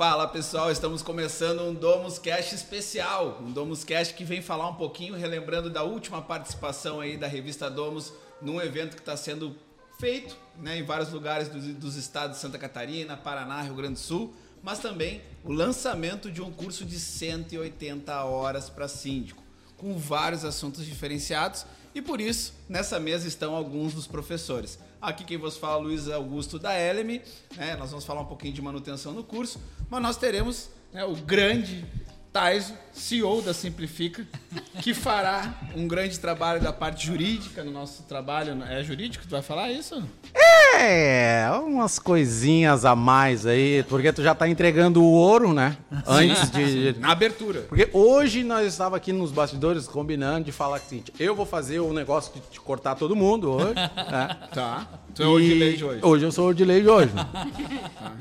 Fala pessoal, estamos começando um Domus Cast especial, um Domus Cast que vem falar um pouquinho, relembrando da última participação aí da revista Domus num evento que está sendo feito né, em vários lugares dos, dos estados de Santa Catarina, Paraná, Rio Grande do Sul, mas também o lançamento de um curso de 180 horas para síndico, com vários assuntos diferenciados e por isso nessa mesa estão alguns dos professores. Aqui quem vos fala, Luiz Augusto da Eleme. Né? Nós vamos falar um pouquinho de manutenção no curso, mas nós teremos né, o grande Taiso, CEO da Simplifica, que fará um grande trabalho da parte jurídica no nosso trabalho. É jurídico? Tu vai falar isso? É, umas coisinhas a mais aí, porque tu já tá entregando o ouro, né? Antes de. Na abertura. Porque hoje nós estávamos aqui nos bastidores combinando de falar assim: eu vou fazer o negócio de te cortar todo mundo hoje. né? Tá. Tu é o de hoje. Hoje eu sou o de hoje.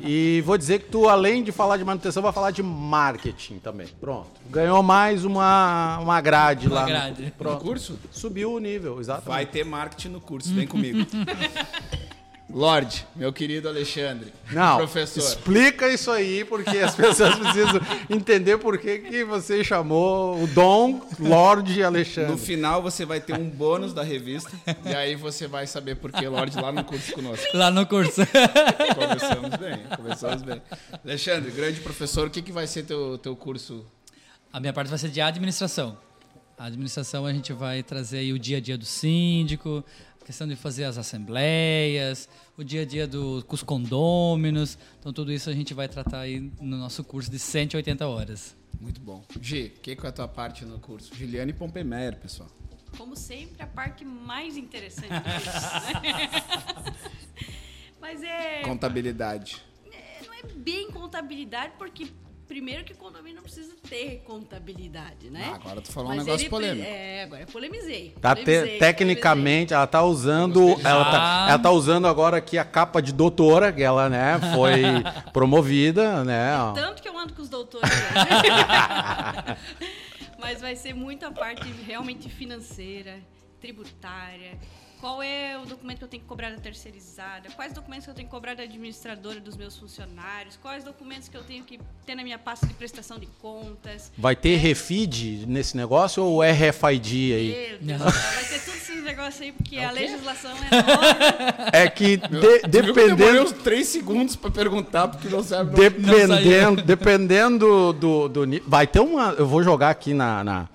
E vou dizer que tu, além de falar de manutenção, vai falar de marketing também. Pronto. Ganhou mais uma, uma grade Uma lá. no- grade. No Pronto. curso? Subiu o nível, exatamente. Vai ter marketing no curso, vem comigo. Lorde, meu querido Alexandre. Não, Professor. explica isso aí, porque as pessoas precisam entender por que, que você chamou o Dom Lorde Alexandre. No final você vai ter um bônus da revista. e aí você vai saber por que Lorde lá no curso conosco. Lá no curso. Começamos bem, começamos bem. Alexandre, grande professor, o que, que vai ser teu, teu curso? A minha parte vai ser de administração. A administração a gente vai trazer aí o dia a dia do síndico, questão de fazer as assembleias, o dia a dia do, com os condôminos. Então tudo isso a gente vai tratar aí no nosso curso de 180 horas. Muito bom. Gi, o que, que é a tua parte no curso? Giliane Pompemer, pessoal. Como sempre, a parte mais interessante do curso, né? Mas é, Contabilidade. é, não é bem contabilidade, porque primeiro que o condomínio não precisa ter contabilidade, né? Ah, agora tu falou um Mas negócio ele polêmico. É, agora eu polemizei. Tá te- polemizei, tecnicamente, ela tá usando. Ela tá, Ah. ela tá usando agora aqui a capa de doutora, que ela, né, foi promovida, né? polemizei. Tanto que eu ando com os doutores. né? Mas vai ser muita parte realmente financeira, tributária. Qual é o documento que eu tenho que cobrar da terceirizada? Quais documentos que eu tenho que cobrar da administradora dos meus funcionários? Quais documentos que eu tenho que ter na minha pasta de prestação de contas? Vai ter refeed nesse negócio ou RFID aí? Meu Deus, do vai ter todos esses negócios aí, porque a legislação é nova. É que de- eu demorei dependendo. uns três segundos pra perguntar, porque não sabe. Não... Dependendo, dependendo do, do ni- Vai ter uma. Eu vou jogar aqui na, na-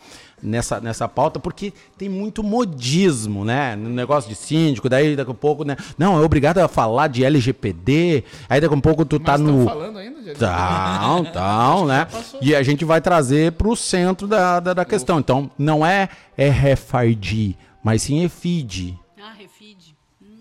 nessa, nessa pauta, porque tem muito modismo, né? No negócio de síndico, daí daqui a pouco, né? Não, é obrigado a falar de LGPD, aí daqui a pouco tu tá Mas tão no. falando ainda, gente? Tão, tão, né? E a gente vai trazer pro centro da, da, da questão. Então, não é RFID, mas sim EFID, Ah.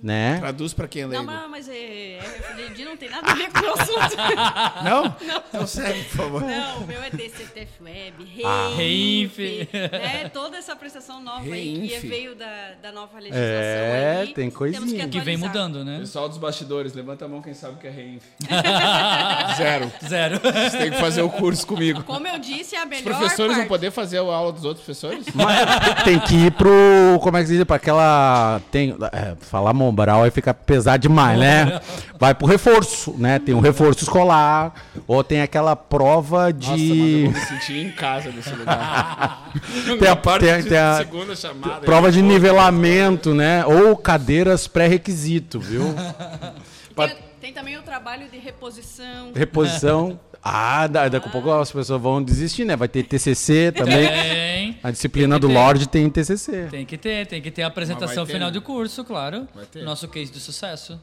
Né? Traduz pra quem é Não, leigo. mas, mas é, RFID não tem nada a ver com o assunto. Não? Então segue, por favor. Não, o meu é DCTF Web, Reinf. Reinf, né? Toda essa prestação nova aí que Reinf. veio da, da nova legislação É, aí. tem coisinha. temos Que vem mudando, né? Pessoal dos bastidores, levanta a mão quem sabe o que é Reinf. Zero. Zero. Você tem que fazer o curso comigo. Como eu disse, é a Os melhor professores vão parte. poder fazer a aula dos outros professores? Mas tem que ir pro. Como é que se diz? Pra aquela. Tem, é, falar Mombral aí fica pesado demais, né? Vai pro reforço, né? Tem um reforço escolar, ou tem aquela prova Nossa, mas eu de. vou me sentir em casa nesse lugar. Tem a- parte tem de tem a- segunda chamada. prova de nivelamento, né? Ou cadeiras pré-requisito, viu? Tem, tem também o trabalho de reposição. Reposição. Ah, da- daqui a pouco as pessoas vão desistir, né? Vai ter TCC também. Tem. A disciplina do ter. Lorde tem TCC. Tem que ter, tem que ter a apresentação ter, final né? do curso, claro. Vai ter. Nosso case de sucesso.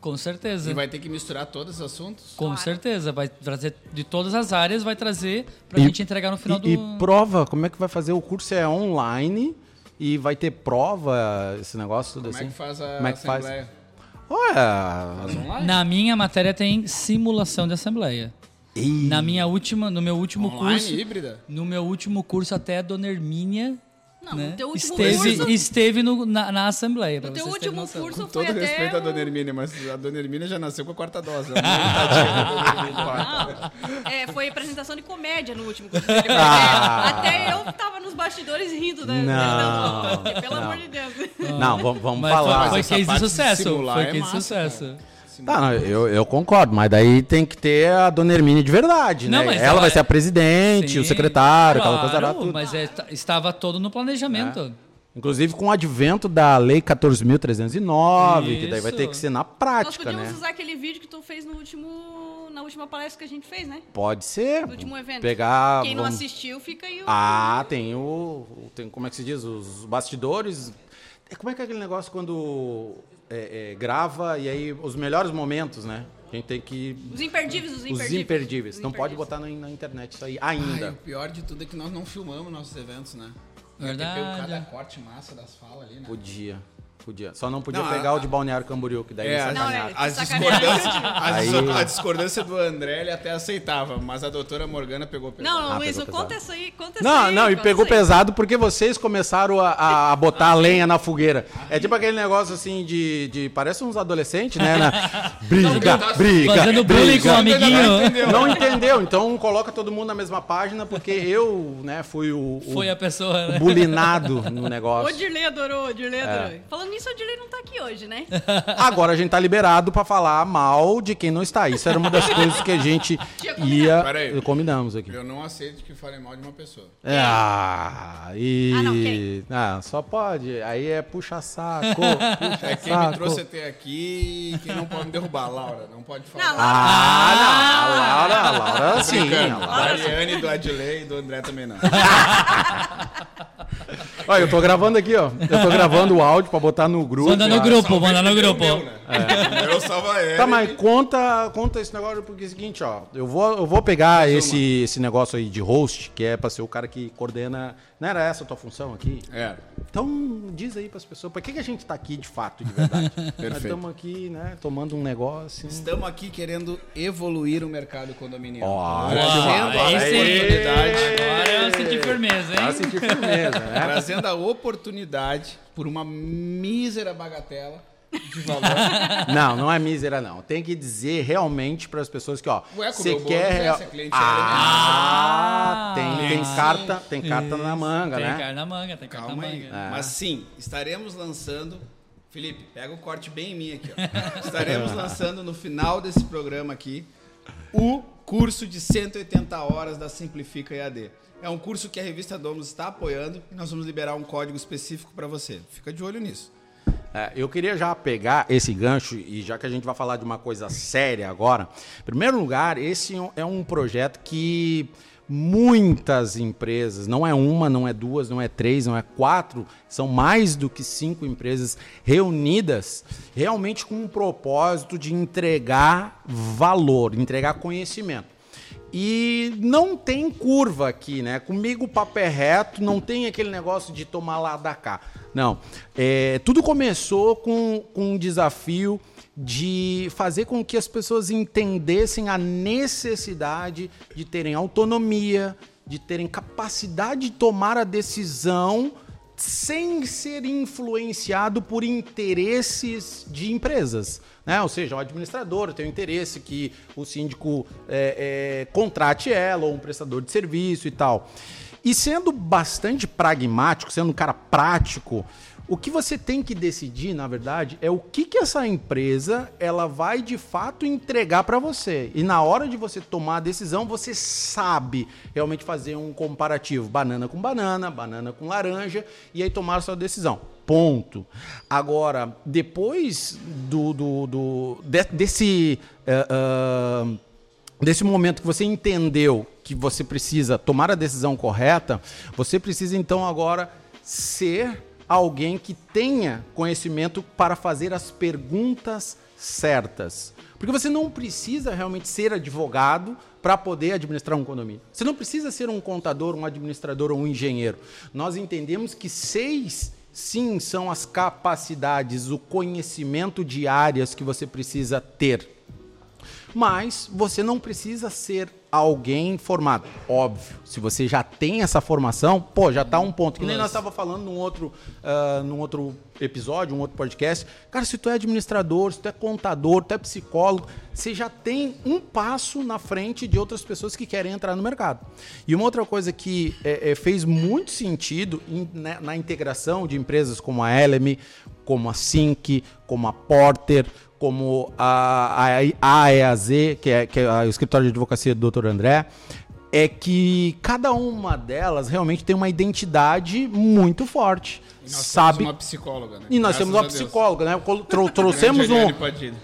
Com certeza. E vai ter que misturar todos os assuntos? Com Claro. certeza. Vai trazer de todas as áreas, vai trazer pra E- gente entregar no final e, e do. prova, como é que vai fazer? O curso é online e vai ter prova, esse negócio tudo Como assim? é que faz a Como é que faz? assembleia? Olha, Faz online? Na minha matéria tem simulação de assembleia. Ih, Na minha última, no meu último Online, curso, híbrida? no meu último curso até a Dona Hermínia Não, né, teu último esteve, curso. esteve no- na, na assembleia. No teu último curso Com foi todo até. respeito à Dona Hermínia, mas a Dona Hermínia já nasceu com a quarta dose. Não tá Hermínia. Não, é, foi apresentação de comédia no último curso dele. Ah. Até eu tava nos bastidores rindo da. Não, da- Pelo não. amor de Deus. Não, vamos, vamos Mas falar. foi, foi case de sucesso. Foi é case de sucesso. Tá, não, eu, eu concordo, mas daí tem que ter a dona Hermínia de verdade, Não, né? Ela ela vai é- ser a presidente, o Sim, secretário, aquela claro, coisa lá, tudo. Mas é, tá- estava todo no planejamento. Inclusive com o advento da Lei 14.309, que daí vai ter que ser na Nós prática, podíamos né? usar aquele vídeo que tu fez no último, na última palestra que a gente fez, né? Pode ser. No último evento. Pegar. Quem não vamos- assistiu, fica aí o... Ah, tem o. Tem, como é que se diz? Os bastidores. É, Como é que é aquele negócio quando é, é, grava e aí os melhores momentos, né? A gente tem que. Os imperdíveis, os Os imperdíveis. imperdíveis. Os Não pode imperdíveis. botar na, na internet isso aí Ai, ainda. o pior de tudo é que nós não filmamos nossos eventos, né? Ter Verdade. pego cada corte massa das falas ali, né? Podia. Podia. Só não podia Não, pegar a- o de Balneário Camboriú, que daí É, é, Não, é- as sacanearam. discordâncias, as Aí- dis- a discordância do André ele até aceitava, mas a doutora Morgana pegou pesado. Não, Ah, Luiz, pegou conta isso aí, conta isso Não, aí. não, e conta pegou isso aí. pesado porque vocês começaram a, a- botar a lenha na fogueira. É tipo aquele negócio assim de. de parece uns adolescentes, né? na- briga, briga. Fazendo bullying com o briga. amiguinho. Não entendeu, então coloca todo mundo na mesma página, porque eu, né, fui o, o, Foi a pessoa, o né? bulinado no O negócio. Dirley adorou, o Dirley É. adorou. Falando nisso, o Dirley não tá aqui hoje, né? Agora a gente tá liberado pra falar mal de quem não está. Isso era uma das coisas que a gente ia. Peraí. Combinamos aqui. Eu não aceito que falem mal de uma pessoa. É, Ah, e. Ah, não, quem? Ah, só pode. Aí é puxa saco. Puxa É quem saco. me trouxe até aqui e quem não pode me derrubar, Laura. Não pode falar. Não, Ah, não. A Laura, a Laura sim. A Laura- Ariane, do Adilei e do André também não. Olha, eu tô gravando aqui, ó. Eu tô gravando o áudio pra botar no grupo. Manda no Ah, grupo, manda no grupo. Meu, né? Salva ele. Tá, mas conta, conta esse negócio porque é o seguinte, ó. Eu vou, eu vou pegar esse, esse negócio aí de host, que é pra ser o cara que coordena. Não era essa a tua função aqui? É. Então, diz aí pras pessoas, por que, que a gente tá aqui de fato, de verdade? Nós estamos aqui, né, tomando um negócio. Estamos aqui querendo evoluir o mercado condominial. Ótimo. Trazendo a oportunidade. Agora eu senti firmeza, Pra hein? sentir firmeza, né? Trazendo a oportunidade por uma mísera bagatela de valor. Não, não é mísera, não. Tem que dizer realmente para as pessoas que, ó, Ué, você quer. é, real- se a cliente ah, é tem, tem Sim. carta, tem carta na manga, Tem né? carne na manga, tem na Calma aí. manga. É. Mas sim, estaremos lançando. Felipe, pega o corte bem em mim aqui. Ó. Estaremos lançando no final desse programa aqui o curso de 180 horas da Simplifica EAD. É um curso que a revista Domus está apoiando e nós vamos liberar um código específico para você. Fica de olho nisso. É, eu queria já pegar esse gancho, e já que a gente vai falar de uma coisa séria agora, em primeiro lugar, esse é um projeto que muitas empresas, não é uma, não é duas, não é três, não é quatro, são mais do que cinco empresas reunidas realmente com um propósito de entregar valor, entregar conhecimento. E não tem curva aqui, né? Comigo o papo é reto, não tem aquele negócio de tomar lá da cá. Não. É, tudo começou com, com um desafio de fazer com que as pessoas entendessem a necessidade de terem autonomia, de terem capacidade de tomar a decisão sem ser influenciado por interesses de empresas. Né? Ou seja, o administrador tem o interesse que o síndico é, é, contrate ela ou um prestador de serviço e tal. E sendo bastante pragmático, sendo um cara prático, o que você tem que decidir, na verdade, é o que, que essa empresa ela vai de fato entregar para você. E na hora de você tomar a decisão, você sabe realmente fazer um comparativo, banana com banana, banana com laranja, e aí tomar a sua decisão. Ponto. Agora, depois do, do, do de- desse ah, desse momento que você entendeu que você precisa tomar a decisão correta, você precisa então agora ser alguém que tenha conhecimento para fazer as perguntas certas. Porque você não precisa realmente ser advogado para poder administrar um condomínio. Você não precisa ser um contador, um administrador ou um engenheiro. Nós entendemos que seis, sim, são as capacidades, o conhecimento de áreas que você precisa ter mas você não precisa ser alguém formado. Óbvio, se você já tem essa formação, pô, já tá um ponto. Que nem nós estava falando num outro, ah, num outro episódio, um outro podcast. Cara, se tu é administrador, se tu é contador, tu é psicólogo, você já tem um passo na frente de outras pessoas que querem entrar no mercado. E uma outra coisa que é, é, fez muito sentido em- né, na integração de empresas como a Elemi, como a Sync, como a Porter, como a, a AEAZ, que é, que é o escritório de advocacia do Dr. André, é que cada uma delas realmente tem uma identidade muito forte. E nós Sabe temos uma psicóloga, né? e nós Graças temos a uma psicóloga, né? Trou- trouxemos, um,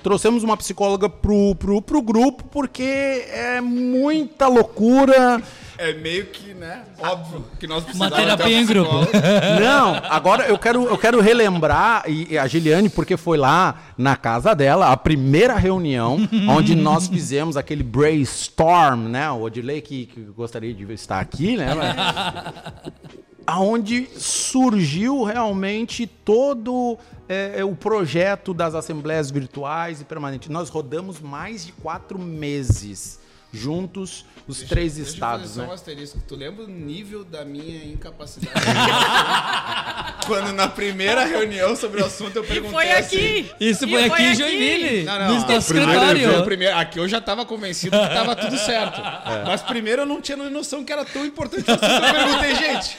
trouxemos uma psicóloga pro, pro, pro grupo porque é muita loucura. É meio que, né? Óbvio que nós Uma precisamos. terapia em grupo. Não, agora eu quero, eu quero relembrar e, e a Giliane, porque foi lá na casa dela, a primeira reunião, onde nós fizemos aquele brainstorm, né? O Odilei que, que gostaria de estar aqui, né? Aonde surgiu realmente todo é, é, o projeto das assembleias virtuais e permanentes. Nós rodamos mais de quatro meses juntos, os três Deixa eu estados, fazer só né? um asterisco. Tu lembra o nível da minha incapacidade? Quando na primeira reunião sobre o assunto eu E perguntei foi assim, aqui. Isso E foi aqui em Joinville, Não, no não, escritório. primeiro- aqui eu já tava convencido que tava tudo certo. Mas primeiro eu não tinha noção que era tão importante o assunto. Eu perguntei, gente,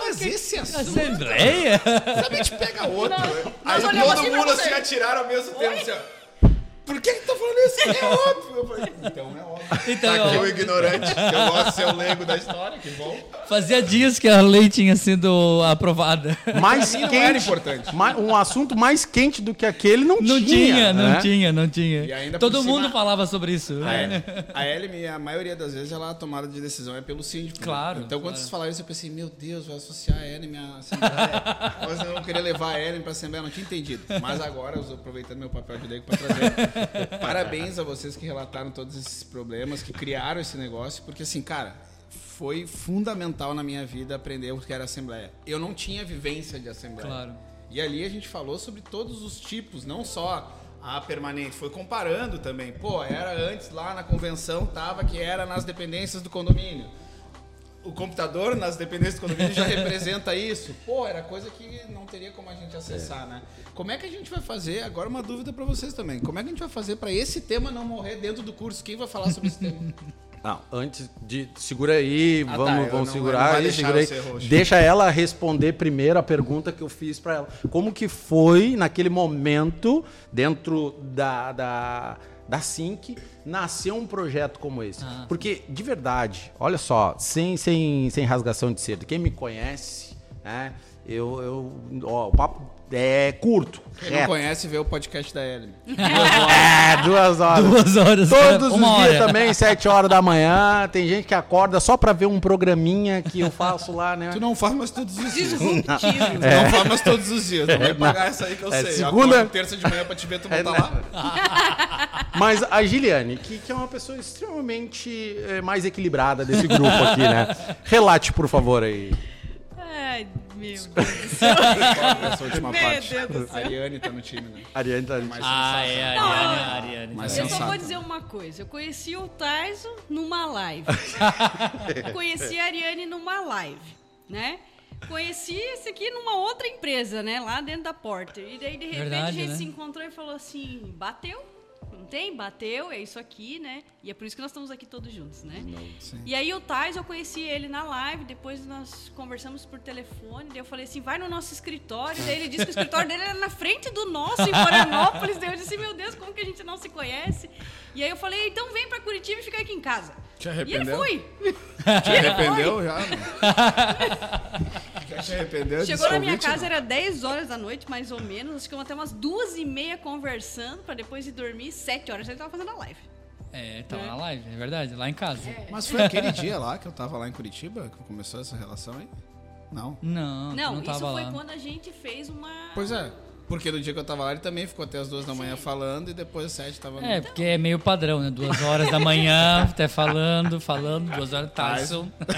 mas esse assunto Assembleia? sabe, a gente pega outro. Aí nós olhamos todo assim mundo assim atiraram ao mesmo tempo. Assim, ó, Por que que tá falando isso? É óbvio. Eu falei, então é óbvio. Então, tá aqui ó. o ignorante, que eu gosto de ser o leigo da história, que bom. Fazia dias que a lei tinha sido aprovada. mais Não quente, era importante. ma- um assunto mais quente do que aquele não, Não tinha, tinha, não né? tinha, não tinha. E ainda Todo por cima- mundo falava sobre isso. A, né? a Elmi, a maioria das vezes, ela a tomada de decisão é pelo síndico. né? Claro, Então, quando claro. vocês falaram isso, eu pensei, meu Deus, vai associar a Elmi à Assembleia. Mas eu não queria levar a Elmi para a Assembleia, não tinha entendido. Mas agora, eu estou aproveitando meu papel de leigo para trazer. Parabéns a vocês que relataram todos esses problemas, que criaram esse negócio, porque assim, cara, foi fundamental na minha vida aprender o que era Assembleia. Eu não tinha vivência de Assembleia. Claro. E ali a gente falou sobre todos os tipos, não só a permanente, foi comparando também. Pô, era antes lá na convenção, tava que era nas dependências do condomínio. O computador nas dependências do condomínio já representa isso. Pô, era coisa que não teria como a gente acessar, né? Como é que a gente vai fazer? Agora uma dúvida pra vocês também. Como é que a gente vai fazer pra esse tema não morrer dentro do curso? Quem vai falar sobre esse tema? Não, antes de. Segura aí, Ah, tá, vamos, eu vamos não- segurar aí, segura aí. Deixa ela responder primeiro a pergunta que eu fiz pra ela. Como que foi naquele momento, dentro da, da, da Sync, nascer um projeto como esse? Ah. Porque, de verdade, olha só, sem, sem, sem rasgação de cedo, quem me conhece, né? Eu, eu, ó, o papo é curto. Quem não reto. conhece, vê o podcast da Ellen. É, duas horas. Duas horas. Todos os dias hora. também, 7 horas da manhã. Tem gente que acorda só pra ver um programinha que eu faço lá, né? Tu não faz mais todos os dias. Disruptivo. Não faz mais todos os dias. Não vai pagar essa aí que eu É, sei. segunda- Acordo terça de manhã pra te ver, tu não É, tá né? lá. Mas a Giliane, que, que é uma pessoa extremamente eh, mais equilibrada desse grupo aqui, né? Relate, por favor, aí. Ai, meu Deus do céu. Essa última Meu parte. Deus do A Ariane tá no time, né? Ariane tá Mais Ah, sensata. é, Ariane, Ariane. Mas Eu só vou dizer uma coisa. Eu conheci o Taiso numa live. conheci a Ariane numa live, né? Conheci esse aqui numa outra empresa, né? Lá dentro da Porter. E daí, de repente, Verdade, a gente né? se encontrou e falou assim: bateu? Tem? Bateu, é isso aqui, né? E é por isso que nós estamos aqui todos juntos, né? Sim. E aí o Tais, eu conheci ele na live, depois nós conversamos por telefone, daí eu falei assim, vai no nosso escritório, daí ele disse que o escritório dele era na frente do nosso, em Florianópolis, daí eu disse, meu Deus, como que a gente não se conhece? E aí eu falei, então vem pra Curitiba e fica aqui em casa. Te E ele arrependeu? foi. Te arrependeu já? Te arrependeu? Chegou na minha casa, não? era 10 horas da noite, mais ou menos, nós ficamos até umas duas e meia conversando, pra depois ir dormir, 7 horas, ele tava fazendo a live. É, tava na live, é verdade, lá em casa. Mas foi aquele dia lá que eu tava lá em Curitiba que começou essa relação aí? Não. Não, Não, não isso foi lá. quando a gente fez uma... Pois é. Porque no dia que eu tava lá, ele também ficou até as duas da manhã falando e depois às sete tava no... É, porque é meio padrão, né? Duas horas da manhã, até falando, falando, duas horas Tyson.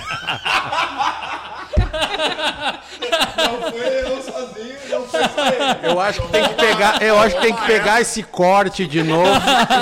Não foi eu sozinho, não foi só ele. Eu acho que tem que pegar, eu acho que tem que pegar esse corte de novo,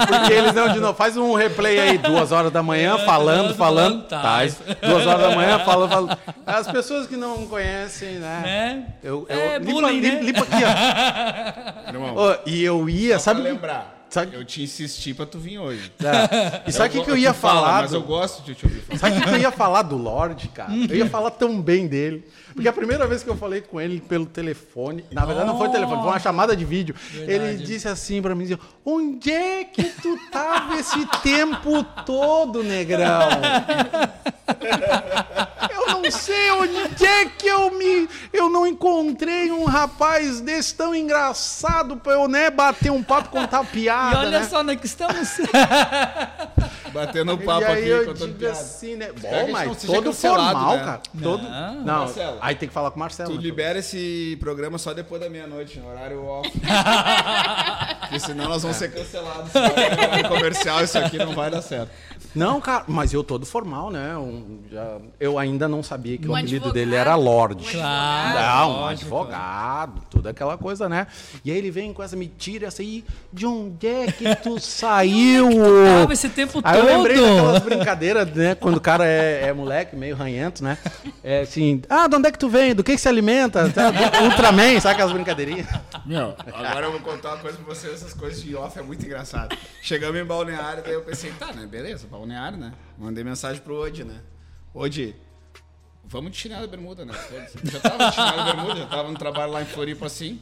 porque eles não de novo. Faz um replay aí, duas horas da manhã, falando, falando. Tá. Tá, duas horas da manhã, falando, falando. As pessoas que não conhecem, né? Né? Eu, eu, É, limpa, bullying, limpa, né? limpa aqui, ó. Irmão, Ô, e eu ia, só pra sabe? lembrar, sabe- eu te insisti pra tu vir hoje. É. E sabe o que, que eu ia Tu fala, falar? Mas do- eu gosto de te ouvir falar. Sabe o que que eu ia falar do Lorde, cara? Eu ia falar tão bem dele. Porque a primeira vez que eu falei com ele pelo telefone, na verdade não foi telefone, foi uma chamada de vídeo. Ele disse assim pra mim, onde é que tu tava esse tempo todo, negrão? Eu não sei onde é que eu me... Eu não encontrei um rapaz desse tão engraçado pra eu, né, bater um papo, contar E piada, olha né? só onde é que estamos. Batendo um E papo aí aqui, eu contando digo piada. assim, né? Bom, mas não todo formal, né? cara. Todo... Não. Não, Marcelo. aí tem que falar com o Marcelo. Tu né? libera esse programa só depois da meia-noite, no horário off. Porque senão nós vamos ser cancelados. Se for comercial, isso aqui não vai dar certo. Não, cara, mas eu todo formal, né? Um, já- eu ainda não sabia que Um o apelido advogado. dele era Lorde. Claro. Não, um advogado, tudo aquela coisa, né? E aí ele vem com essa mentira, essa aí, de onde é que tu saiu? Tava esse tempo Aí eu lembrei todo. daquelas brincadeiras, né? Quando o cara é, é moleque, meio ranhento, né? É assim, ah, de onde é que tu vem? Do que que se alimenta? Tá? Ultraman, sabe aquelas brincadeirinhas? Meu, agora eu vou contar uma coisa pra vocês, essas coisas de off é muito engraçado. Chegamos em Balneário, daí eu pensei, tá, né, beleza, Balneário, né? Mandei mensagem pro Odi, né? Odi, vamos de chinelo e bermuda, né? Já tava de chinelo e bermuda, já tava no trabalho lá em Floripa assim.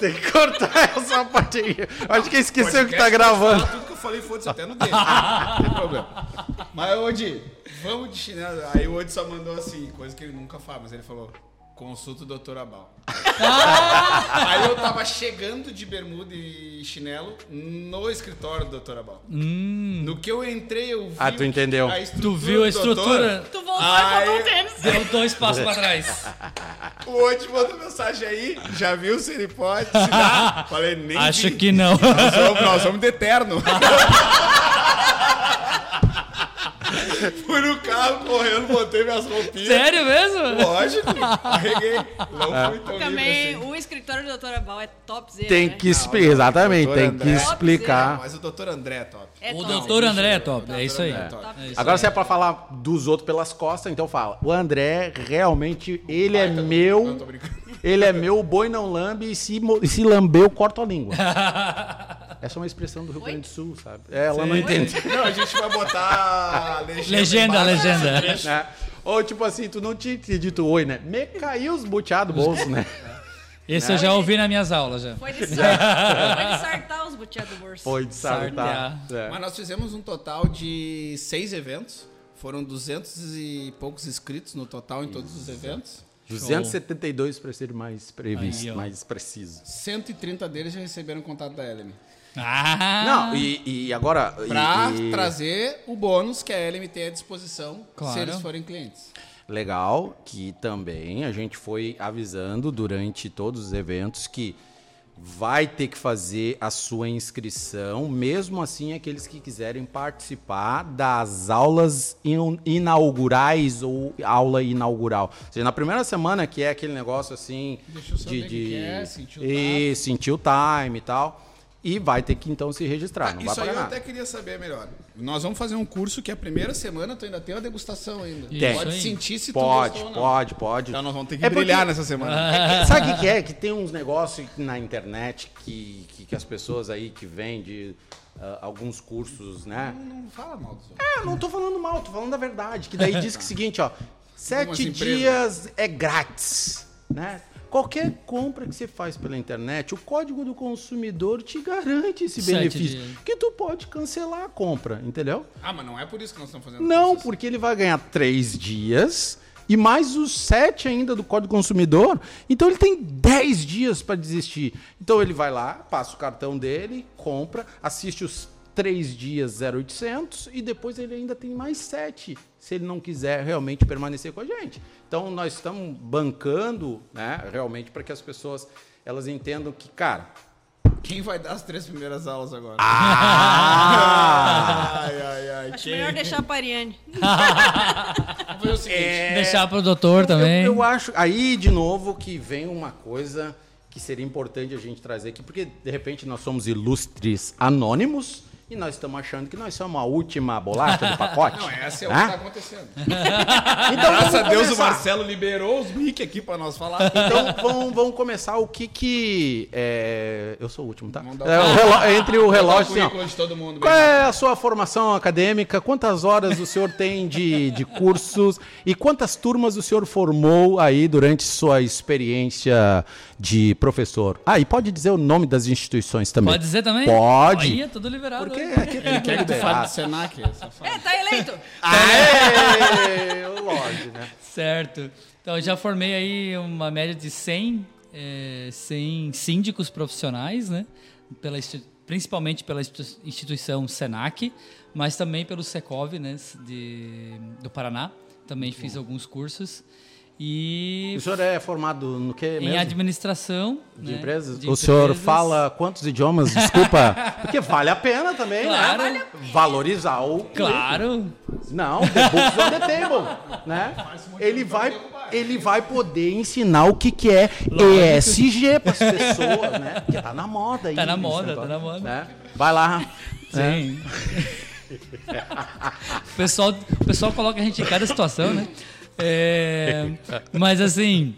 Tem que cortar essa parte aí. Acho que esqueceu que tá gravando. Tudo que eu falei, foda-se, até no dedo. Não tem problema. Mas, Odi, vamos de chinelo. Aí o Odi só mandou assim, coisa que ele nunca fala, mas ele falou, consulta o doutor Abal. Aí eu tava chegando de bermuda e chinelo no escritório do doutor Abal. No que eu entrei, eu vi Ah, tu entendeu. a estrutura Tu viu a doutor. estrutura? Tu voltou Ai, e botou o tênis. Deu dois passos pra trás. O Odi mandou mensagem aí, já viu se ele pode, se dá. Falei, nem Acho vi. que não. Nós vamos, nós vamos de eterno. Fui no carro correndo, botei minhas roupinhas. Sério mesmo? Lógico, arreguei. Não fui tão Também, assim. o escritório do Doutor Abal é topzera, Tem né? que explicar, exatamente, tem André. que explicar. Mas o doutor André é top. É O top. doutor André é top. É isso aí. é top. É isso Agora aí. se é pra falar dos outros pelas costas, então fala. O André, realmente, ele é meu. Não, tô brincando. Ele é meu, o boi não lambe e se, e se lambeu, corta a língua. Essa é uma expressão do Rio Grande do Sul, sabe? É, ela não entende. Não, a gente vai botar a legenda. Legenda, legenda. né? Ou tipo assim, tu não tinha te dito oi, né? Me caiu os buteados do bolso, né? Esse eu já ouvi nas minhas aulas já. Foi de sartar, foi de sartar os butiá do bolso. Foi de sartar. É. Mas nós fizemos um total de seis eventos. Foram 200 e poucos inscritos no total em todos os eventos. 272 para ser mais previsto, Aí, mais preciso. 130 deles já receberam contato da Elemi. Ah! Não, e, e agora. Pra e- trazer o bônus que a Elemi tem à disposição Claro. se eles forem clientes. Legal, que também a gente foi avisando durante todos os eventos que vai ter que fazer a sua inscrição, mesmo assim aqueles que quiserem participar das aulas in- inaugurais ou aula inaugural. Ou seja, na primeira semana que é aquele negócio assim Deixa eu saber de, de que é, sentir o e sentir o time e tal, e vai ter que então se registrar, não vai Isso aí pagar eu nada. até queria saber melhor. Nós vamos fazer um curso que a primeira semana tu ainda tem uma degustação ainda. Tem. Pode aí. sentir se tu Pode, ou não. pode, pode. Então nós vamos ter que É porque- brilhar nessa semana. É que- sabe o que, é? Que tem uns negócios na internet que, que, que as pessoas aí que vendem ah, alguns cursos, né? Não fala mal dos outros. É, não tô falando mal, tô falando da verdade. Que daí diz que é o seguinte, ó. Sete dias é grátis, né? Qualquer compra que você faz pela internet, o código do consumidor te garante esse Sete benefício. dias. Que tu pode cancelar a compra, entendeu? Ah, mas não é por isso que nós estamos fazendo Não, porque ele vai ganhar três dias e mais os sete ainda do Código Consumidor. Então ele tem dez dias para desistir. Então ele vai lá, passa o cartão dele, compra, assiste os três dias 0800 e depois ele ainda tem mais sete, se ele não quiser realmente permanecer com a gente. Então nós estamos bancando, né, realmente para que as pessoas elas entendam que, cara, Quem vai dar as três primeiras aulas agora? ah, Ai, ai, ai. Acho quem? melhor deixar a Pariane. foi o seguinte. Deixar pro doutor também. Eu, eu acho. Aí, de novo, que vem uma coisa que seria importante a gente trazer aqui, porque de repente nós somos ilustres anônimos e nós estamos achando que nós somos a última bolacha do pacote. Não, essa é o né? que tá acontecendo. Então, Graças a Deus o. Marcelo liberou os mic aqui pra nós falar. Então vamos, vamos começar o que que. é, Eu sou o último, tá? Vamos dar o- É, o entre o relógio. Assim, ó, de todo mundo. Qual é a sua formação acadêmica? Quantas horas o senhor tem de, de cursos? E quantas turmas o senhor formou aí durante sua experiência de professor? Ah, e pode dizer o nome das instituições também? Pode dizer também? Pode. Aí é tudo liberado. Porque? Aqui tem Quer que tu fale do Senac, safado? É, tá eleito. Aê! Lógico, né? Certo. Então, eu já formei aí uma média de 100, eh, 100 síndicos profissionais, né? Pela, principalmente pela institu- instituição Senac, mas também pelo Secov, né? De, do Paraná. Também fiz alguns cursos. E O senhor é formado no que em mesmo? administração. De né? empresas? de o senhor empresas. fala quantos idiomas? Desculpa. Porque vale a pena também, Claro. né? Valorizar o. Claro. Não, the books on the table, né? Ele vai, ele vai poder ensinar o que, que é ESG para as pessoas, né? Porque tá na moda aí. Tá na moda, tá na moda. né? Vai lá. né? Sim. o, pessoal, o pessoal coloca a gente em cada situação, né? É, mas assim,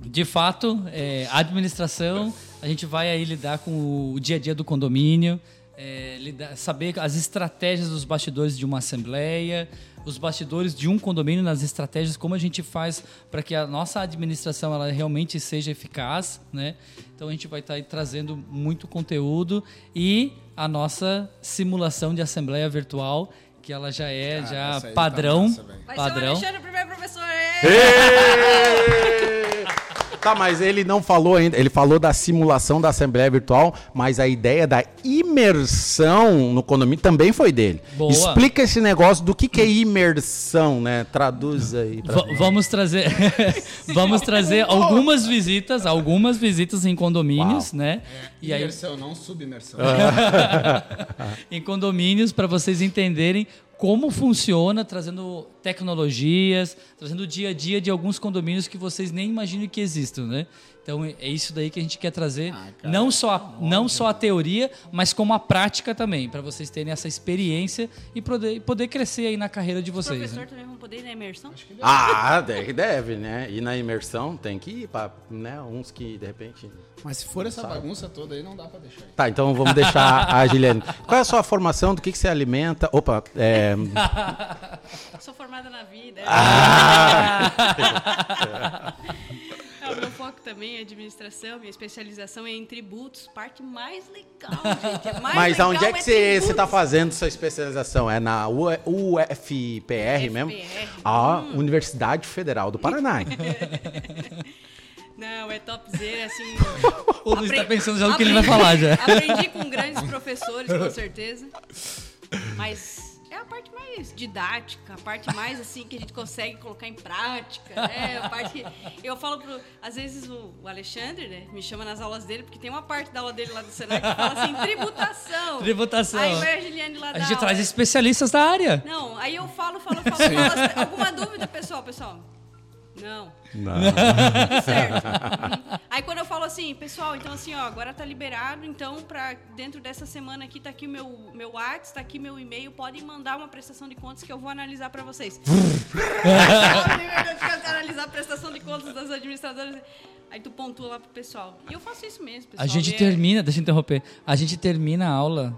de fato, é, administração, a gente vai aí lidar com o dia a dia do condomínio, é, lidar- saber as estratégias dos bastidores de uma assembleia, os bastidores de um condomínio nas estratégias, como a gente faz para que a nossa administração ela realmente seja eficaz, né? Então a gente vai estar aí trazendo muito conteúdo e a nossa simulação de assembleia virtual, que ela já é Cara, já tá padrão, massa, velho. Vai ser o padrão. Alexandre o primeiro professor. É. Tá, mas ele não falou ainda. Ele falou da simulação da Assembleia Virtual, mas a ideia da imersão no condomínio também foi dele. Boa. Explica esse negócio do que, que é imersão, né? Traduz aí. vamos trazer vamos trazer algumas visitas, algumas visitas em condomínios, né? E aí Imersão, não submersão. em condomínios para vocês entenderem como funciona, trazendo tecnologias, trazendo o dia a dia de alguns condomínios que vocês nem imaginam que existam, né? Então é isso daí que a gente quer trazer, Ah, cara, não só a, não só a teoria, mas como a prática também, para vocês terem essa experiência e poder, poder crescer aí na carreira de Os vocês. professores Né? também vão poder ir na imersão? Ah, deve, deve, né? E na imersão tem que ir para né, uns que de repente. Mas se for essa bagunça toda aí, não dá pra deixar. aí. Tá, então vamos deixar a Giliane. Qual é a sua formação? Do que, que você alimenta? Opa, é. Sou formada na vida. Ah! também é administração, minha especialização é em tributos, parte mais legal, gente. é mais Mas legal aonde é que você tributos. está fazendo sua especialização? É na UFPR mesmo? UFPR. Ah, Universidade Federal do Paraná. Não, é topzera, assim. O Luiz tá Apre- pensando já no que ele vai falar já. Aprendi com grandes professores, com certeza. Mas é a parte mais didática, a parte mais assim que a gente consegue colocar em prática, né? A parte que eu falo pro, às vezes o, Alexandre, né, me chama nas aulas dele porque tem uma parte da aula dele lá do Senai que fala assim tributação. Tributação. Aí vai a Juliane lá A gente aula. traz especialistas da área. Não, aí eu falo, falo, falo, falo. Alguma dúvida, pessoal, pessoal? Não. Não. Tudo certo. Aí quando eu falo assim, pessoal, então assim, ó, agora tá liberado, então para dentro dessa semana aqui tá aqui o meu meu WhatsApp, tá aqui meu e-mail, podem mandar uma prestação de contas que eu vou analisar para vocês. Analisar a prestação de contas das administradoras. Aí tu pontua lá pro pessoal. E eu faço isso mesmo, pessoal. A gente É- termina, deixa eu interromper. A gente termina a aula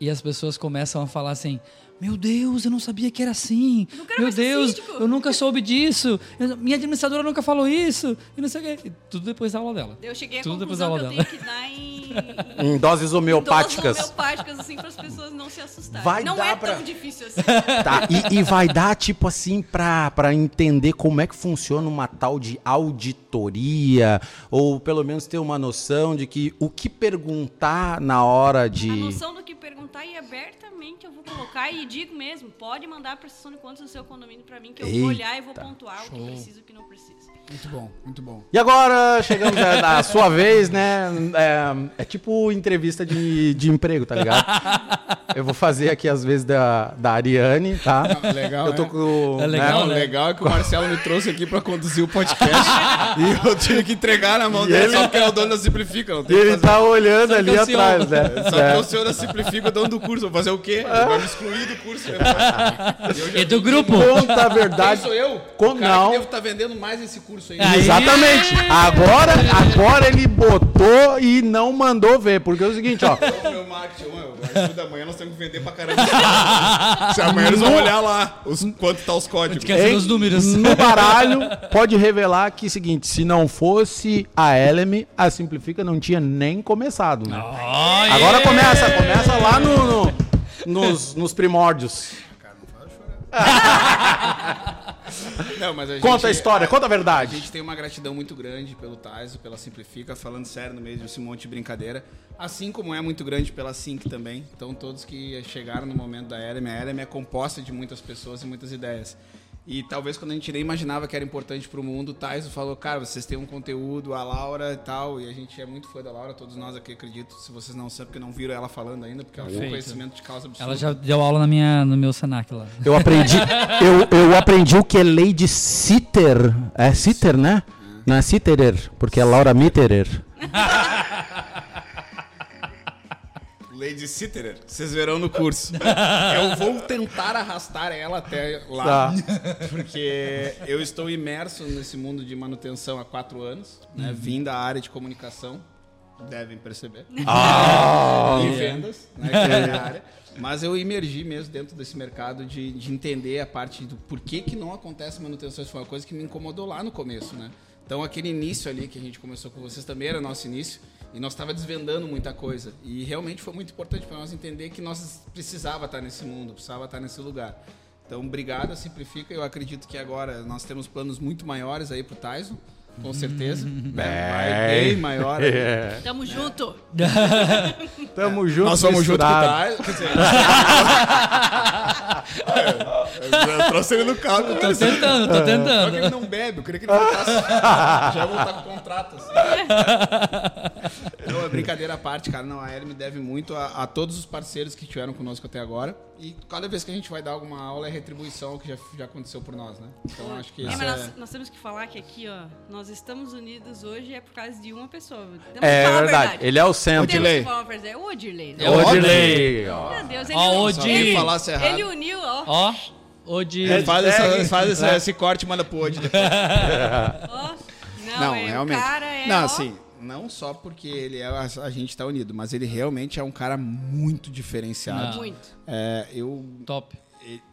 e as pessoas começam a falar assim: Meu Deus, eu não sabia que era assim. Não quero Meu Deus, síndico." eu nunca soube disso. Eu- minha administradora nunca falou isso. E não sei o quê. E tudo depois da aula dela. Eu cheguei à Tudo depois da aula eu tenho dela. que dar em, Em doses homeopáticas. doses homeopáticas, assim, para as pessoas não se assustarem. Vai não dar é pra- tão difícil assim. Tá, e, e vai dar, tipo assim, pra, pra entender como é que funciona uma tal de auditoria, ou pelo menos ter uma noção de que o que perguntar na hora de. A noção do perguntar e abertamente eu vou colocar e digo mesmo, pode mandar a prestação de contas do seu condomínio para mim que eu Eita. vou olhar e vou pontuar o que precisa e o que não precisa. Muito bom, muito bom. E agora chegamos à na sua vez, né? É, é tipo entrevista de, de emprego, tá ligado? Eu vou fazer aqui às vezes da, da Ariane, tá? Legal, Eu tô né? com. É legal, Não, né? o legal é que o Marcelo me trouxe aqui pra conduzir o podcast e eu tive que entregar na mão E dele ele- só porque é o dono da Simplifica. Não E tem que ele tá olhando Só que ali é atrás, né? Só É. porque o senhor da Simplifica, o dono do curso. Vou fazer o quê? Ele vai me excluir do curso. E do grupo? Conta a Quem verdade. sou eu? Com- o cara não. que devo estar vendendo mais esse curso aí. Aí- Exatamente. Agora, agora ele botou e não mandou ver. Porque é o seguinte, ó. Então, meu marketing, às da manhã nós temos que vender pra caramba. Se amanhã eles vão olhar lá os, quanto tá os códigos. Quer os números. No baralho, pode revelar que o seguinte: se não fosse a Eleme, a Simplifica não tinha nem começado, né? Olha! Agora começa, começa lá no, no- nos, nos primórdios. Não, mas a Conta a gente- história, conta a A verdade. gente tem uma gratidão muito grande pelo Taiso, pela Simplifica, falando sério no meio desse monte de brincadeira. Assim como é muito grande pela Sync também. Então, todos que chegaram no momento da Elem, a Elem é composta de muitas pessoas e muitas ideias. E talvez quando a gente nem imaginava que era importante pro mundo, o Taiso falou, cara, vocês têm um conteúdo, a Laura e tal, e a gente é muito fã da Laura, todos nós aqui acredito, se vocês não sabem, porque não viram ela falando ainda, porque ela tem um conhecimento de causa absurda. Ela já deu aula na minha, no meu Senac lá. Eu aprendi, eu, eu aprendi o que é lei de Sitter. É Sitter, né? Não é Sitterer, porque é Laura Mitterer. Lady Sitterer, vocês verão no curso. eu vou tentar arrastar ela até lá, Tá. porque eu estou imerso nesse mundo de manutenção há quatro anos, né? Vim da área de comunicação, devem perceber. e vendas, né? Que é a minha área. Mas eu emergi mesmo dentro desse mercado de, de entender a parte do porquê que não acontece manutenção. Isso foi uma coisa que me incomodou lá no começo, né? Então aquele início ali que a gente começou com vocês também era nosso início e nós estava desvendando muita coisa e realmente foi muito importante para nós entender que nós precisava estar nesse mundo, precisava estar nesse lugar. Então, obrigado, simplifica. Eu acredito que agora nós temos planos muito maiores aí pro Tyson, com certeza. né? Vai bem maior. É. Tamo junto. Tamo junto. Nós vamos junto com o. Quer dizer, eu trouxe ele no carro. Tô tentando, tô Só que tentando. ele não bebe, eu queria que ele voltasse. Já ia voltar com contrato. Assim. Não, é brincadeira à parte, cara. Não, a Ellen me deve muito a, a todos os parceiros que estiveram conosco até agora. E cada vez que a gente vai dar alguma aula é retribuição ao que já, já aconteceu por nós, né? Então acho que É, isso mas é... nós, nós temos que falar que aqui, ó, nós estamos unidos hoje é por causa de uma pessoa. Temos É a verdade. Ele é o centro. Odilei. verdade. O Odilei. né? É o Odilei. ó. Meu Deus, ele, Ó, uniu- Odi- Se ele, falasse errado. ele uniu, ó. Ó, o de. Ele faz, essa, faz essa- né? esse corte e manda pro Odi. ó. Não, Não, é, realmente. o cara é, não, ó, assim, não só porque ele é a, a gente tá unido, mas ele realmente é um cara muito diferenciado. Não. muito. É, eu Top.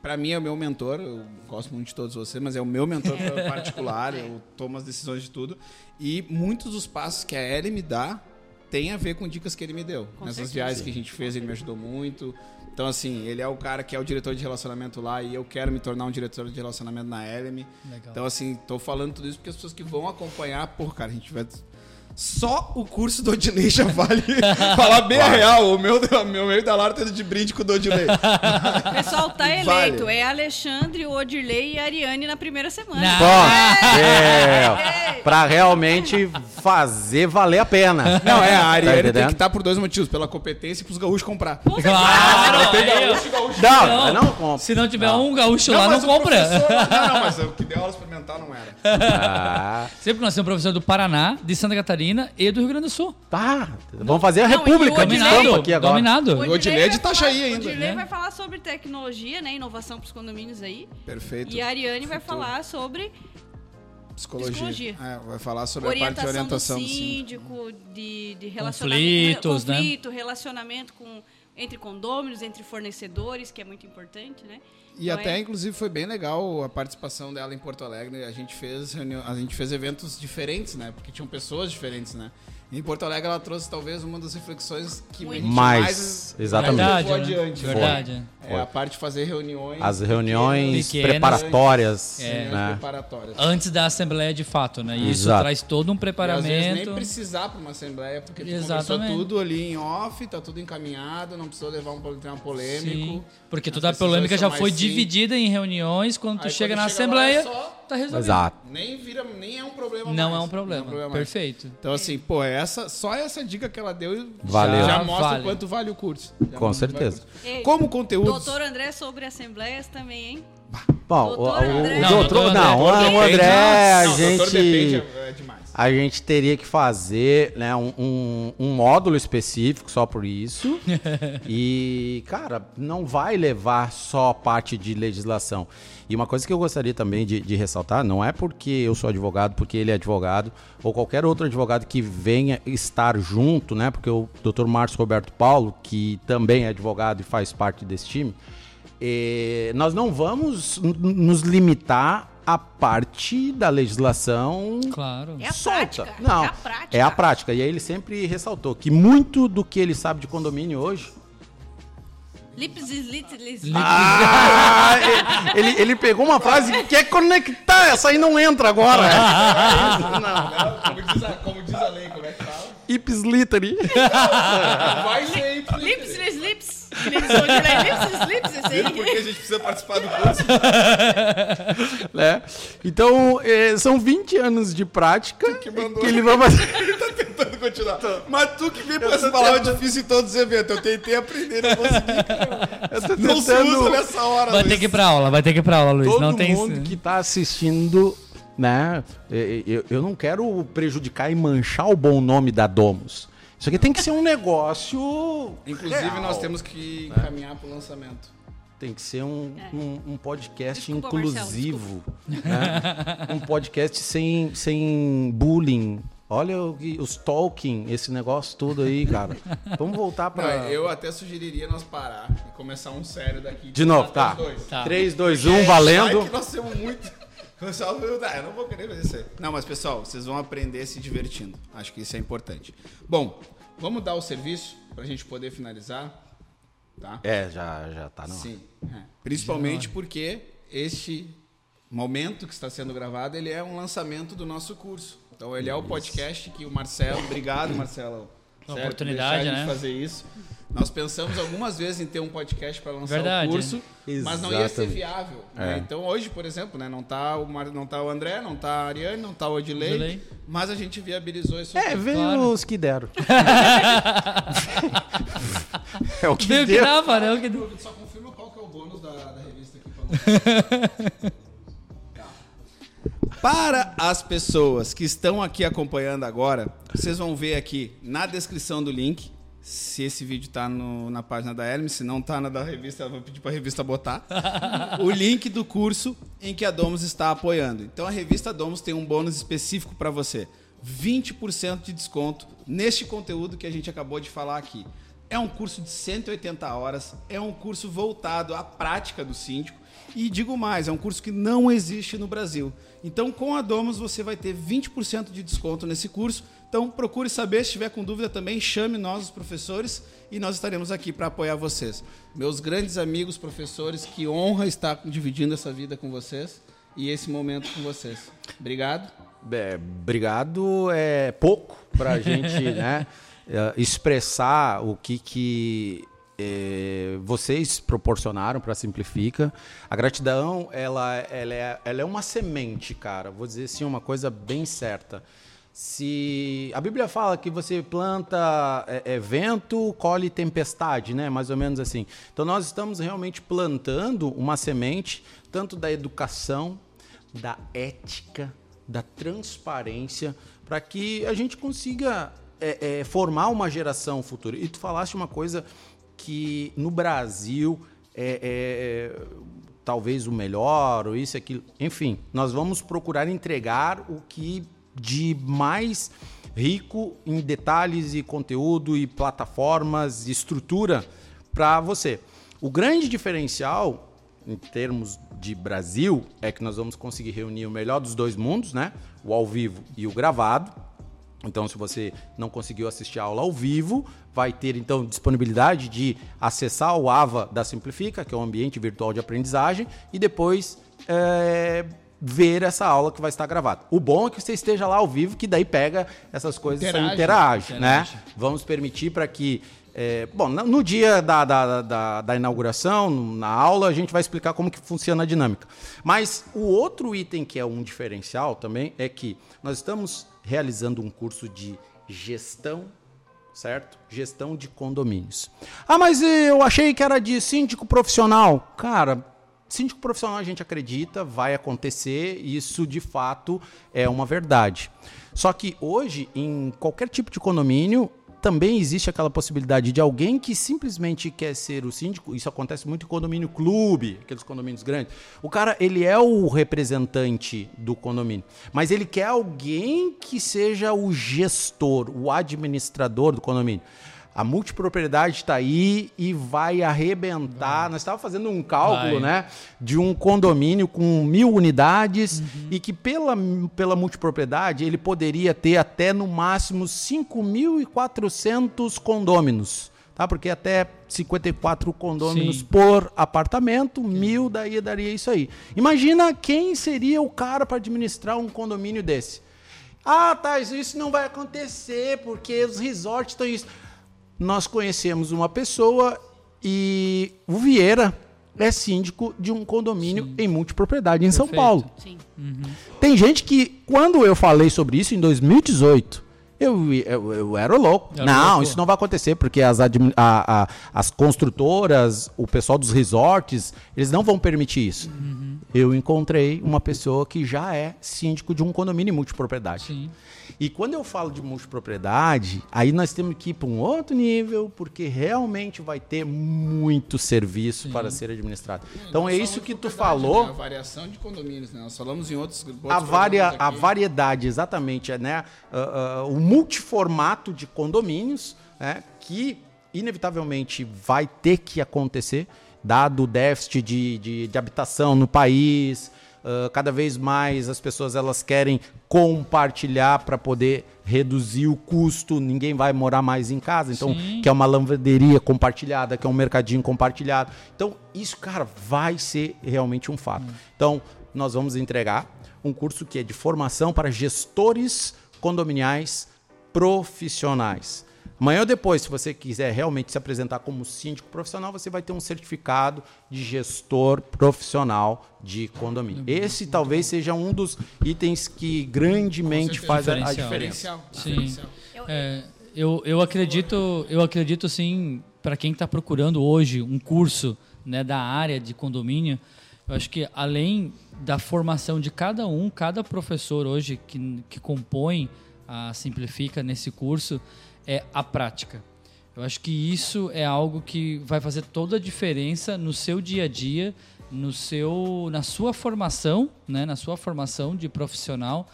Pra mim é o meu mentor, eu gosto muito de todos vocês, mas é o meu mentor particular, eu tomo as decisões de tudo. E muitos dos passos que a Ellie me dá tem a ver com dicas que ele me deu. Com Nessas certeza. viagens que a gente fez, ele me ajudou muito. Então, assim, ele é o cara que é o diretor de relacionamento lá e eu quero me tornar um diretor de relacionamento na Eleme. Legal. Então, assim, tô falando tudo isso porque as pessoas que vão acompanhar, pô, cara, a gente vai. Só o curso do Odilei já vale falar bem a real. O meu, meu meio da Lara tendo de brinde com o do Odilei. O pessoal tá Vale. eleito. É Alexandre, o Odirley e a Ariane na primeira semana. Não. Pô, É. é, pra realmente fazer valer a pena. Não, é, a Tá Ariane tem entendendo? que estar por dois motivos. Pela competência e pros gaúchos comprar. Claro! aí, ó. Não, não compra. Se não tiver um gaúcho lá, não mas o compra. Não, não, mas o que deu aula experimental não era. Ah, Sempre que nós temos um professor do Paraná, de Santa Catarina e do Rio Grande do Sul. tá. Vamos fazer a Não, República de Odilei- Estampa aqui agora. Dominado. O Odilei de Itajaí falar- ainda. O Odilei né? vai falar sobre tecnologia, né? Inovação pros condomínios aí. Perfeito. E a Ariane vai falar sobre Psicologia. Psicologia. É, vai falar sobre a parte de orientação, orientação do do síndico. síndico, de, de relacionamento, Conflitos, né? conflito, relacionamento com, entre condôminos, entre fornecedores, que é muito importante, né? E até, é- inclusive, foi bem legal a participação dela em Porto Alegre. A gente fez a gente fez eventos diferentes, né? Porque tinham pessoas diferentes, né? Em Porto Alegre ela trouxe talvez uma das reflexões que a gente Mais, mais exatamente. Verdade, né? adiante. Verdade. É a parte de fazer reuniões. As reuniões Pequenas. preparatórias. Reuniões né? preparatórias. Antes da assembleia de fato, né? E isso traz todo um E às vezes nem preparamento. precisar para uma assembleia, porque tu Exatamente. conversou tudo ali em off, tá tudo encaminhado, não precisou levar um tema polêmico. Sim, porque toda a polêmica já foi mais dividida em reuniões. Quando tu Aí chega quando na chega assembleia, é só- tá resolvido. Exato. Nem vira, nem é um problema Não mais. é um problema. mais. Perfeito. Então, assim, pô, essa, só essa dica que ela deu Valeu. já Já mostra vale. o quanto vale o curso. Já Com certeza. vale o curso. Como conteúdo. Doutor André sobre assembleias também, hein? Bom, o, Doutor o- o André. Não, doutor, doutor não, André. o André, a Não, doutor gente, depende é, é demais. A gente teria que fazer né, um, um, um módulo específico só por isso. e, cara, não vai levar só parte de legislação. E uma coisa que eu gostaria também de, de ressaltar, não é porque eu sou advogado, porque ele é advogado, ou qualquer outro advogado que venha estar junto, né? Porque o Dr. Márcio Roberto Paulo, que também é advogado e faz parte desse time, eh, nós não vamos nos limitar à parte da legislação Claro. É a solta. prática. Não, É a prática. é a prática. E aí ele sempre ressaltou que muito do que ele sabe de condomínio hoje. Lips, lips. Ah, ele, ele pegou uma frase que quer conectar. Essa aí não entra agora. Não, como, diz a, como diz a lei, como é que fala? Ips literally. Vai ser isso. Lips, lips, Viram por que a gente precisa participar do curso? né? Então, eh, são 20 anos de prática que, mandou. ele vai fazer. tá tentando continuar. Mas tu que vem com essa palavra difícil em todos os eventos. Eu tentei aprender, não consegui. cara. Eu tô Não se tentando- usa nessa hora, Vai Luiz. ter que ir pra aula, vai ter que ir pra aula, Luiz. Todo não tem mundo que tá assistindo, né? eh, Eu, eu não quero prejudicar e manchar o bom nome da Domus. Isso aqui tem que ser um negócio. Inclusive, real. nós temos que encaminhar pro lançamento. Tem que ser um, É. um, um podcast Desculpa, inclusivo. né? um podcast sem, sem bullying. Olha o os talking, esse negócio todo aí, cara. Vamos voltar pra. eu até sugeriria nós parar e começar um sério daqui. De novo, até tá. dois. Tá. 3, 2, 1, Vai valendo. que nós temos muito. Pessoal, eu eu não vou querer fazer isso aí. Não, mas pessoal, vocês vão aprender se divertindo. Acho que isso é importante. Bom, vamos dar o serviço pra gente poder finalizar, tá? É, já, já tá não. Sim. é. Principalmente porque este momento que está sendo gravado, ele é um lançamento do nosso curso. Então ele é o podcast que o Marcelo, obrigado Marcelo, Uma certo? oportunidade, Deixar a gente né? fazer isso. Nós pensamos algumas vezes em ter um podcast para lançar Verdade. o curso, mas não ia ser viável. né? É. Então hoje, por exemplo, né, não tá o Mar... não tá o André, não tá a Ariane, não tá o Odilei, Odilei. mas a gente viabilizou isso. É, veio Claro. os que deram. é o que Veio que deu. dava, né? O que... Só confirma qual que é o bônus da, da revista aqui pra nós. Para as pessoas que estão aqui acompanhando agora, vocês vão ver aqui na descrição do link, se esse vídeo tá no- na página da Hermes, se não tá na da revista, eu vou pedir para a revista botar, o link do curso em que a Domus está apoiando. Então a revista Domus tem um bônus específico para você. 20% de desconto neste conteúdo que a gente acabou de falar aqui. É um curso de 180 horas, é um curso voltado à prática do síndico e digo mais, é um curso que não existe no Brasil. Então, com a Domus você vai ter 20% de desconto nesse curso. Então, procure saber, se tiver com dúvida também, chame nós os professores e nós estaremos aqui para apoiar vocês. Meus grandes amigos professores, que honra estar dividindo essa vida com vocês e esse momento com vocês. Obrigado. É, obrigado é pouco pra gente, né? É, Expressar o que, que é, vocês proporcionaram para Simplifica. A gratidão, ela, ela, é, ela é uma semente, cara. Vou dizer assim, uma coisa bem certa. Se a Bíblia fala que você planta é, é, vento, colhe tempestade, né? Mais ou menos assim. Então nós estamos realmente plantando uma semente tanto da educação, da ética, da transparência, para que a gente consiga é, é, formar uma geração futura. E tu falaste uma coisa que no Brasil é, é, talvez o melhor, ou isso, aquilo. Enfim, nós vamos procurar entregar o que de mais rico em detalhes e conteúdo e plataformas e estrutura para você. O grande diferencial em termos de Brasil é que nós vamos conseguir reunir o melhor dos dois mundos, né? O ao vivo e o gravado. Então, se você não conseguiu assistir a aula ao vivo, vai ter então disponibilidade de acessar o AVA da Simplifica, que é um ambiente virtual de aprendizagem, e depois é, ver essa aula que vai estar gravada. O bom é que você esteja lá ao vivo, que daí pega essas coisas Interage. e interage, Interage. né? Vamos permitir para que. é, bom, no no dia da, da, da, da inauguração, na aula, a gente vai explicar como que funciona a dinâmica. Mas o outro item que é um diferencial também é que nós estamos realizando um curso de gestão, certo? Gestão de condomínios. Ah, mas eu achei que era de síndico profissional. Cara, síndico profissional a gente acredita, vai acontecer, isso de fato é uma verdade. Só que hoje, em qualquer tipo de condomínio, também existe aquela possibilidade de alguém que simplesmente quer ser o síndico, isso acontece muito em condomínio clube, aqueles condomínios grandes. O cara, ele é o representante do condomínio, mas ele quer alguém que seja o gestor, o administrador do condomínio. A multipropriedade está aí e vai arrebentar. Nós estávamos fazendo um cálculo, Vai. né? De um condomínio com mil unidades e que pela, pela multipropriedade ele poderia ter até no máximo 5.400 condôminos. Tá? Porque até 54 condôminos Sim. por apartamento, mil daí daria isso aí. Imagina quem seria o cara para administrar um condomínio desse. Ah, tá, isso não vai acontecer porque os resorts estão isso. Nós conhecemos uma pessoa e o Vieira é síndico de um condomínio em multipropriedade em São Perfeito. Paulo. Sim. Tem gente que, quando eu falei sobre isso em 2018, eu, eu, eu era louco. Não, louco. isso não vai acontecer, porque as, a- a- as construtoras, o pessoal dos resorts, eles não vão permitir isso. Uhum. Eu encontrei uma pessoa que já é síndico de um condomínio em multipropriedade. Sim. E quando eu falo de multipropriedade, aí nós temos que ir para um outro nível, porque realmente vai ter muito serviço para ser administrado. Então é isso que tu falou. A variação de condomínios, né? Nós falamos em outros. outros A, varia, a variedade, exatamente, é, né? Ah, ah, o multiformato de condomínios, né? que inevitavelmente vai ter que acontecer, dado o déficit de, de, de habitação no país. Ah, cada vez mais as pessoas elas querem compartilhar para poder reduzir o custo. Ninguém vai morar mais em casa, então Sim. quer uma lavanderia compartilhada, quer um mercadinho compartilhado. Então isso, cara, vai ser realmente um fato. Então nós vamos entregar um curso que é de formação para gestores condominiais profissionais. Amanhã ou depois, se você quiser realmente se apresentar como síndico profissional, você vai ter um certificado de gestor profissional de condomínio. Esse talvez seja um dos itens que grandemente faz a, a diferença. Sim. É, eu, eu acredito, eu acredito sim, para quem está procurando hoje um curso né, da área de condomínio, eu acho que além da formação de cada um, cada professor hoje que, que compõe a Simplifica nesse curso, é a prática. Eu acho que isso é algo que vai fazer toda a diferença no seu dia a dia, no seu, na sua formação, né, na sua formação de profissional,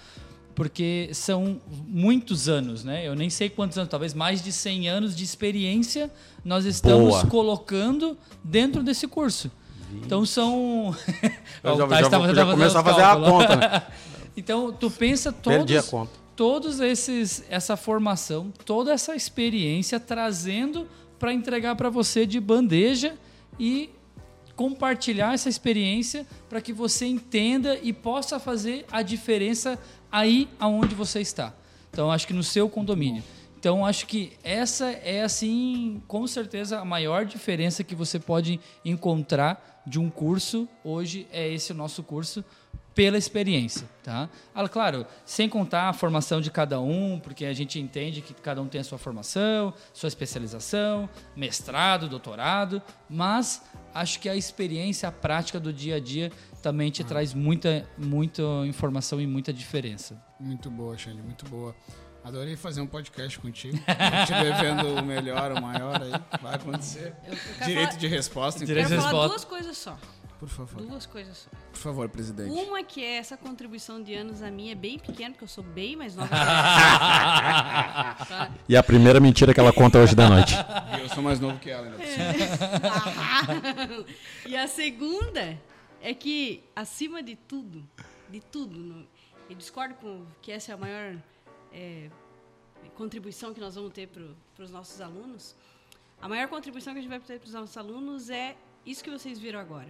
porque são muitos anos, né? Eu nem sei quantos anos, talvez mais de 100 anos de experiência nós estamos Boa. colocando dentro desse curso. Então são. Eu já, já, já tava começo a fazer a conta, né? Então, tu pensa Perdi a todos, conta. Todos esses, essa formação, toda essa experiência trazendo para entregar para você de bandeja e compartilhar essa experiência para que você entenda e possa fazer a diferença aí aonde você está. Então, acho que no seu condomínio. Então, acho que essa é, assim, com certeza, a maior diferença que você pode encontrar de um curso. Hoje é esse nosso curso, pela experiência, tá? Ah, claro, sem contar a formação de cada um, porque a gente entende que cada um tem a sua formação, sua especialização, mestrado, doutorado, mas acho que a experiência, a prática do dia a dia também te traz muita, muita informação e muita diferença. Muito boa, Xande, muito boa. Adorei fazer um podcast contigo. Te devendo o melhor, o maior aí. Vai acontecer. Direito falar, de resposta, então. Direito quero de falar resposta. duas coisas só. Por favor. Duas coisas só. Por favor, presidente. Uma que é essa contribuição de anos a minha é bem pequena, porque eu sou bem mais nova. Tá? E a primeira mentira que ela conta hoje da noite. E eu sou mais novo que ela, ainda por cima. e a segunda é que, acima de tudo, de tudo, eu discordo com que essa é a maior é, contribuição que nós vamos ter para os nossos alunos, a maior contribuição que a gente vai ter para os nossos alunos é isso que vocês viram agora.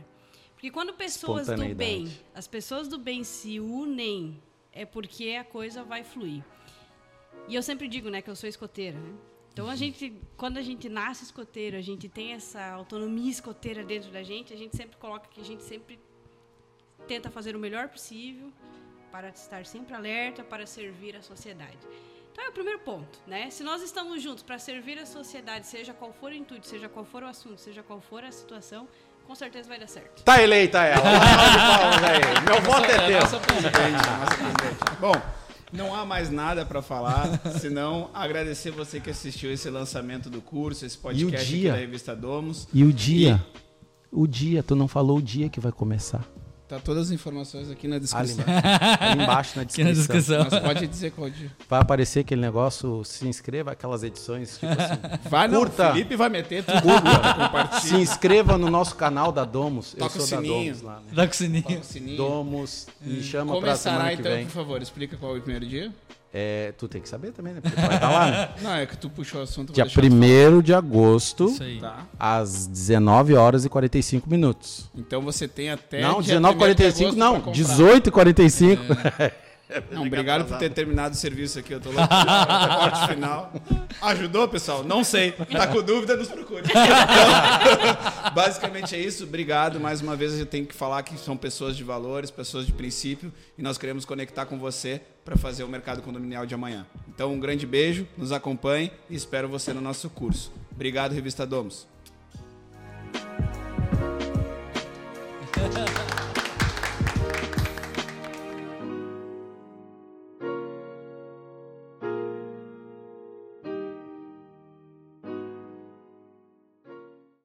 Porque quando pessoas do bem, as pessoas do bem se unem, é porque a coisa vai fluir. E eu sempre digo, né, que eu sou escoteira, né? Então a gente, quando a gente nasce escoteiro, a gente tem essa autonomia escoteira dentro da gente, a gente sempre coloca que a gente sempre tenta fazer o melhor possível para estar sempre alerta para servir a sociedade. Então é o primeiro ponto, né? Se nós estamos juntos para servir a sociedade, seja qual for o intuito, seja qual for o assunto, seja qual for a situação, com certeza vai dar certo. Tá eleita ela. Meu voto é teu. Nossa presidente, nossa presidente. Bom, não há mais nada para falar, senão agradecer você que assistiu esse lançamento do curso, esse podcast aqui da revista Domos. E o dia? E... O dia, tu não falou o dia que vai começar. Tá todas as informações aqui na descrição. Ali, embaixo na descrição. na descrição. Mas pode dizer qual dia. Vai aparecer aquele negócio, se inscreva, aquelas edições, tipo assim. Vai não, curta. O Felipe vai meter tudo. Curta, se inscreva no nosso canal da Domus. Toca Eu sou o sininho. da Domus lá. Né? Toca o sininho. Toca o sininho. Domus, me chama Começará, pra semana que então, vem. por favor, explica qual é o primeiro dia. É, tu tem que saber também, né? Porque tu vai estar lá, né? Não, é que tu puxou o assunto. Dia 1 de agosto, tá. às 19 horas e 45 minutos. Então você tem até. Não, 19 h 45 não, 18 h 45 é. Não, obrigado por ter terminado o serviço aqui. Eu tô louco. Corte final. Ajudou, pessoal? Não sei. Tá com dúvida, nos procure. Então, basicamente é isso. Obrigado. Mais uma vez, eu tenho que falar que são pessoas de valores, pessoas de princípio, e nós queremos conectar com você para fazer o mercado condominial de amanhã. Então, um grande beijo, nos acompanhe e espero você no nosso curso. Obrigado, Revista Domos.